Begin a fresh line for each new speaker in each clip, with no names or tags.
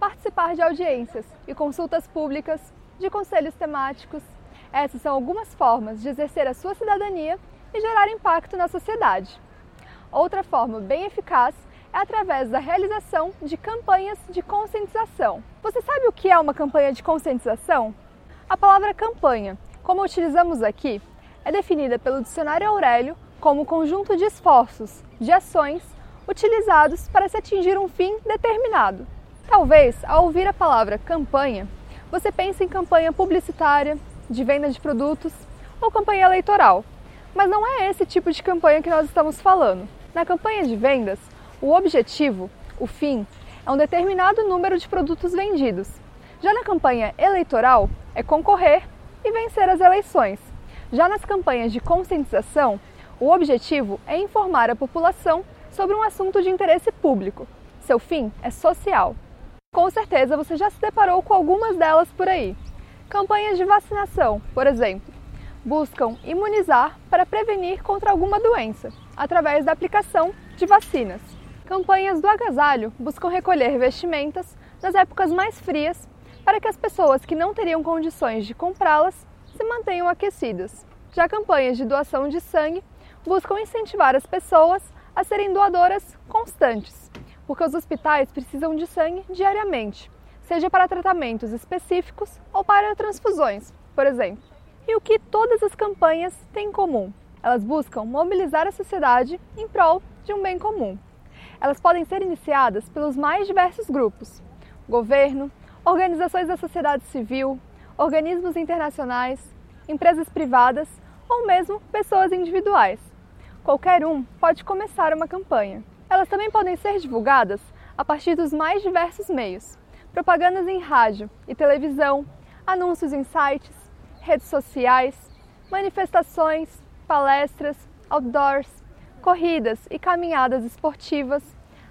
participar de audiências e consultas públicas, de conselhos temáticos. Essas são algumas formas de exercer a sua cidadania e gerar impacto na sociedade. Outra forma bem eficaz é através da realização de campanhas de conscientização. Você sabe o que é uma campanha de conscientização? A palavra campanha, como utilizamos aqui, é definida pelo dicionário Aurélio como conjunto de esforços, de ações utilizados para se atingir um fim determinado. Talvez, ao ouvir a palavra campanha, você pense em campanha publicitária, de venda de produtos ou campanha eleitoral. Mas não é esse tipo de campanha que nós estamos falando. Na campanha de vendas, o objetivo, o fim, é um determinado número de produtos vendidos. Já na campanha eleitoral, é concorrer e vencer as eleições. Já nas campanhas de conscientização, o objetivo é informar a população sobre um assunto de interesse público. Seu fim é social. Com certeza você já se deparou com algumas delas por aí. Campanhas de vacinação, por exemplo, buscam imunizar para prevenir contra alguma doença, através da aplicação de vacinas. Campanhas do agasalho buscam recolher vestimentas nas épocas mais frias para que as pessoas que não teriam condições de comprá-las se mantenham aquecidas. Já campanhas de doação de sangue buscam incentivar as pessoas a serem doadoras constantes, porque os hospitais precisam de sangue diariamente, seja para tratamentos específicos ou para transfusões, por exemplo. E o que todas as campanhas têm em comum? Elas buscam mobilizar a sociedade em prol de um bem comum. Elas podem ser iniciadas pelos mais diversos grupos: governo, organizações da sociedade civil, organismos internacionais, empresas privadas ou mesmo pessoas individuais. Qualquer um pode começar uma campanha. Elas também podem ser divulgadas a partir dos mais diversos meios: propagandas em rádio e televisão, anúncios em sites, redes sociais, manifestações, palestras, outdoors, corridas e caminhadas esportivas,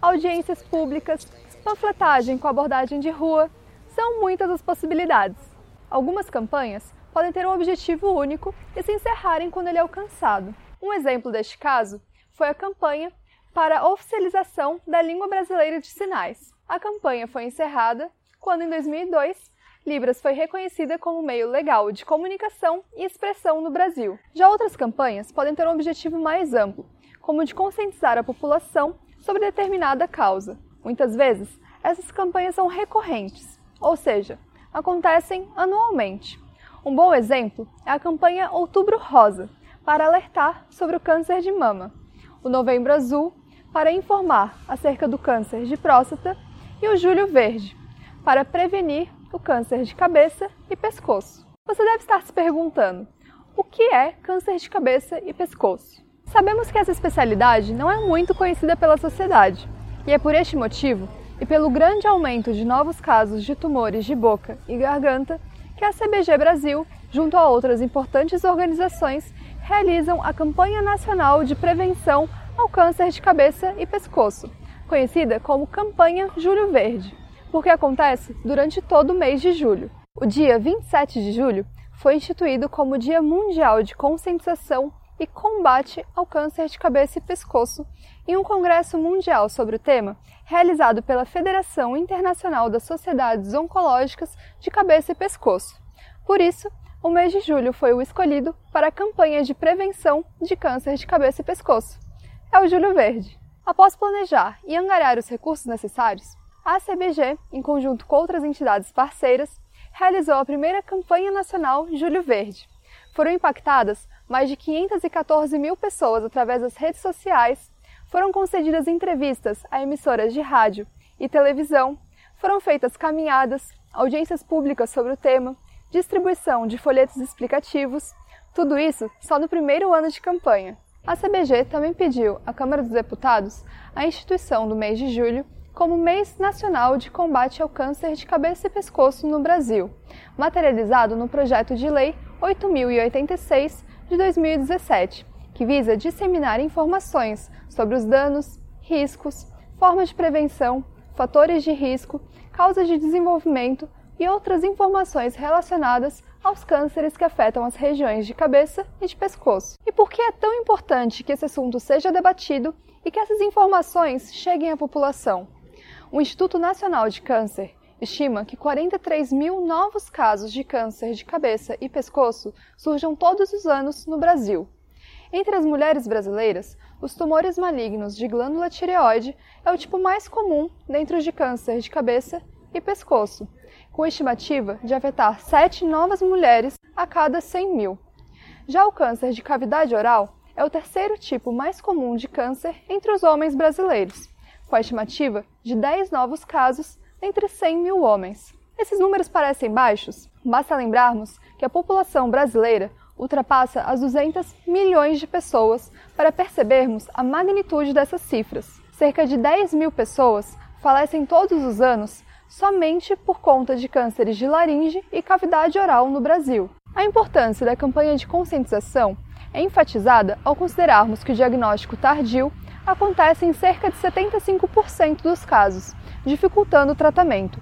audiências públicas, panfletagem com abordagem de rua. São muitas as possibilidades. Algumas campanhas podem ter um objetivo único e se encerrarem quando ele é alcançado. Um exemplo deste caso foi a campanha para a oficialização da língua brasileira de sinais. A campanha foi encerrada quando, em 2002, Libras foi reconhecida como meio legal de comunicação e expressão no Brasil. Já outras campanhas podem ter um objetivo mais amplo, como o de conscientizar a população sobre determinada causa. Muitas vezes, essas campanhas são recorrentes, ou seja, acontecem anualmente. Um bom exemplo é a campanha Outubro Rosa, para alertar sobre o câncer de mama, o Novembro Azul, para informar acerca do câncer de próstata, e o Júlio Verde, para prevenir o câncer de cabeça e pescoço. Você deve estar se perguntando: o que é câncer de cabeça e pescoço? Sabemos que essa especialidade não é muito conhecida pela sociedade, e é por este motivo e pelo grande aumento de novos casos de tumores de boca e garganta que a CBG Brasil, junto a outras importantes organizações, realizam a Campanha Nacional de Prevenção ao câncer de cabeça e pescoço, conhecida como Campanha Julho Verde, porque acontece durante todo o mês de julho. O dia 27 de julho foi instituído como Dia Mundial de Conscientização e Combate ao Câncer de Cabeça e Pescoço em um congresso mundial sobre o tema, realizado pela Federação Internacional das Sociedades Oncológicas de Cabeça e Pescoço. Por isso, o mês de julho foi o escolhido para a campanha de prevenção de câncer de cabeça e pescoço. É o Julho Verde. Após planejar e angariar os recursos necessários, a CBG, em conjunto com outras entidades parceiras, realizou a primeira campanha nacional Julho Verde. Foram impactadas mais de 514 mil pessoas através das redes sociais, foram concedidas entrevistas a emissoras de rádio e televisão, foram feitas caminhadas, audiências públicas sobre o tema, distribuição de folhetos explicativos, tudo isso só no primeiro ano de campanha. A CBG também pediu à Câmara dos Deputados a instituição do mês de julho como Mês Nacional de Combate ao Câncer de Cabeça e Pescoço no Brasil, materializado no projeto de lei 8086 de 2017, que visa disseminar informações sobre os danos, riscos, formas de prevenção, fatores de risco, causas de desenvolvimento e outras informações relacionadas aos cânceres que afetam as regiões de cabeça e de pescoço. E por que é tão importante que esse assunto seja debatido e que essas informações cheguem à população? O Instituto Nacional de Câncer estima que 43 mil novos casos de câncer de cabeça e pescoço surjam todos os anos no Brasil. Entre as mulheres brasileiras, os tumores malignos de glândula tireoide é o tipo mais comum dentro de câncer de cabeça e pescoço, com estimativa de afetar 7 novas mulheres a cada 100 mil. Já o câncer de cavidade oral é o terceiro tipo mais comum de câncer entre os homens brasileiros com a estimativa de 10 novos casos entre 100 mil homens. Esses números parecem baixos? Basta lembrarmos que a população brasileira ultrapassa as 200 milhões de pessoas para percebermos a magnitude dessas cifras. Cerca de 10 mil pessoas falecem todos os anos somente por conta de cânceres de laringe e cavidade oral no Brasil. A importância da campanha de conscientização é enfatizada ao considerarmos que o diagnóstico tardio acontece em cerca de 75% dos casos, dificultando o tratamento.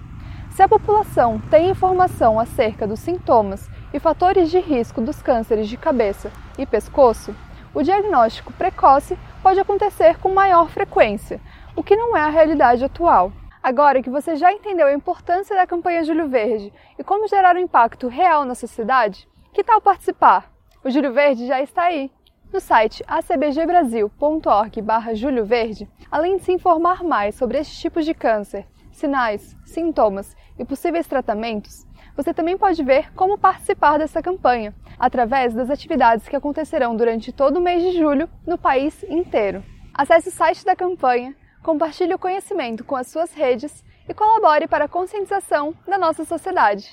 Se a população tem informação acerca dos sintomas e fatores de risco dos cânceres de cabeça e pescoço, o diagnóstico precoce pode acontecer com maior frequência, o que não é a realidade atual. Agora que você já entendeu a importância da campanha Julho Verde e como gerar um impacto real na sociedade, que tal participar? O Julho Verde já está aí! No site acbgbrasil.org/julho verde, além de se informar mais sobre estes tipos de câncer, sinais, sintomas e possíveis tratamentos, você também pode ver como participar dessa campanha, através das atividades que acontecerão durante todo o mês de julho no país inteiro. Acesse o site da campanha, compartilhe o conhecimento com as suas redes e colabore para a conscientização da nossa sociedade.